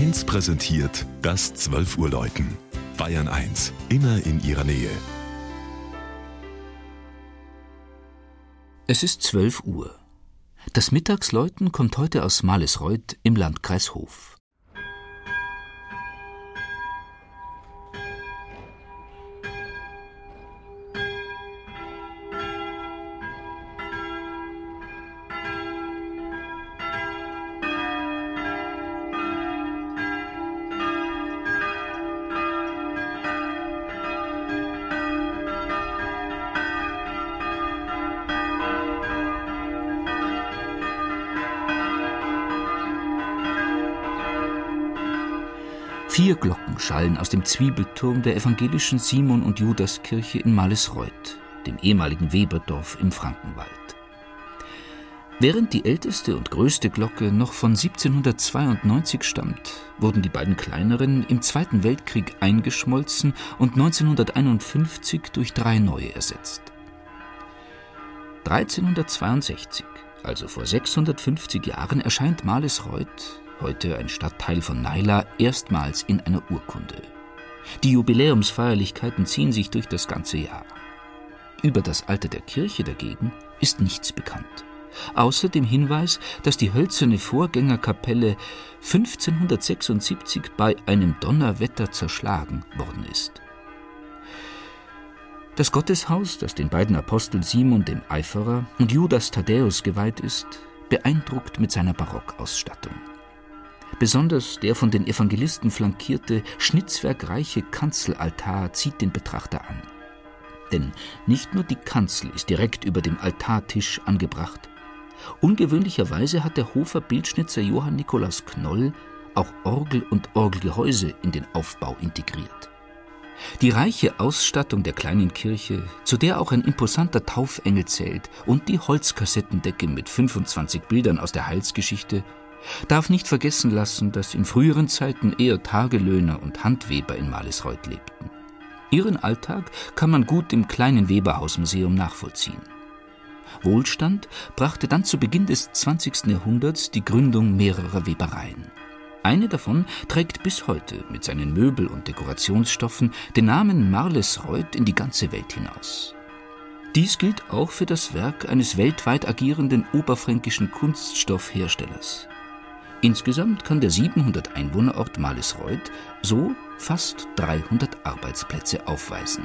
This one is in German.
1 präsentiert das 12 Uhr Läuten. Bayern 1, immer in ihrer Nähe. Es ist 12 Uhr. Das Mittagsläuten kommt heute aus Malesreuth im Landkreis Hof. Vier Glocken schallen aus dem Zwiebelturm der evangelischen Simon- und Judaskirche in Malesreuth, dem ehemaligen Weberdorf im Frankenwald. Während die älteste und größte Glocke noch von 1792 stammt, wurden die beiden kleineren im Zweiten Weltkrieg eingeschmolzen und 1951 durch drei neue ersetzt. 1362, also vor 650 Jahren, erscheint Malesreuth heute ein Stadtteil von Naila, erstmals in einer Urkunde. Die Jubiläumsfeierlichkeiten ziehen sich durch das ganze Jahr. Über das Alter der Kirche dagegen ist nichts bekannt. Außer dem Hinweis, dass die hölzerne Vorgängerkapelle 1576 bei einem Donnerwetter zerschlagen worden ist. Das Gotteshaus, das den beiden Aposteln Simon dem Eiferer und Judas Thaddäus geweiht ist, beeindruckt mit seiner Barockausstattung. Besonders der von den Evangelisten flankierte, schnitzwerkreiche Kanzelaltar zieht den Betrachter an. Denn nicht nur die Kanzel ist direkt über dem Altartisch angebracht. Ungewöhnlicherweise hat der Hofer Bildschnitzer Johann Nikolaus Knoll auch Orgel und Orgelgehäuse in den Aufbau integriert. Die reiche Ausstattung der kleinen Kirche, zu der auch ein imposanter Taufengel zählt, und die Holzkassettendecke mit 25 Bildern aus der Heilsgeschichte darf nicht vergessen lassen, dass in früheren Zeiten eher Tagelöhner und Handweber in Malesreuth lebten. Ihren Alltag kann man gut im kleinen Weberhausmuseum nachvollziehen. Wohlstand brachte dann zu Beginn des 20. Jahrhunderts die Gründung mehrerer Webereien. Eine davon trägt bis heute mit seinen Möbel- und Dekorationsstoffen den Namen Marlesreuth in die ganze Welt hinaus. Dies gilt auch für das Werk eines weltweit agierenden oberfränkischen Kunststoffherstellers. Insgesamt kann der 700 Einwohnerort Malesreuth so fast 300 Arbeitsplätze aufweisen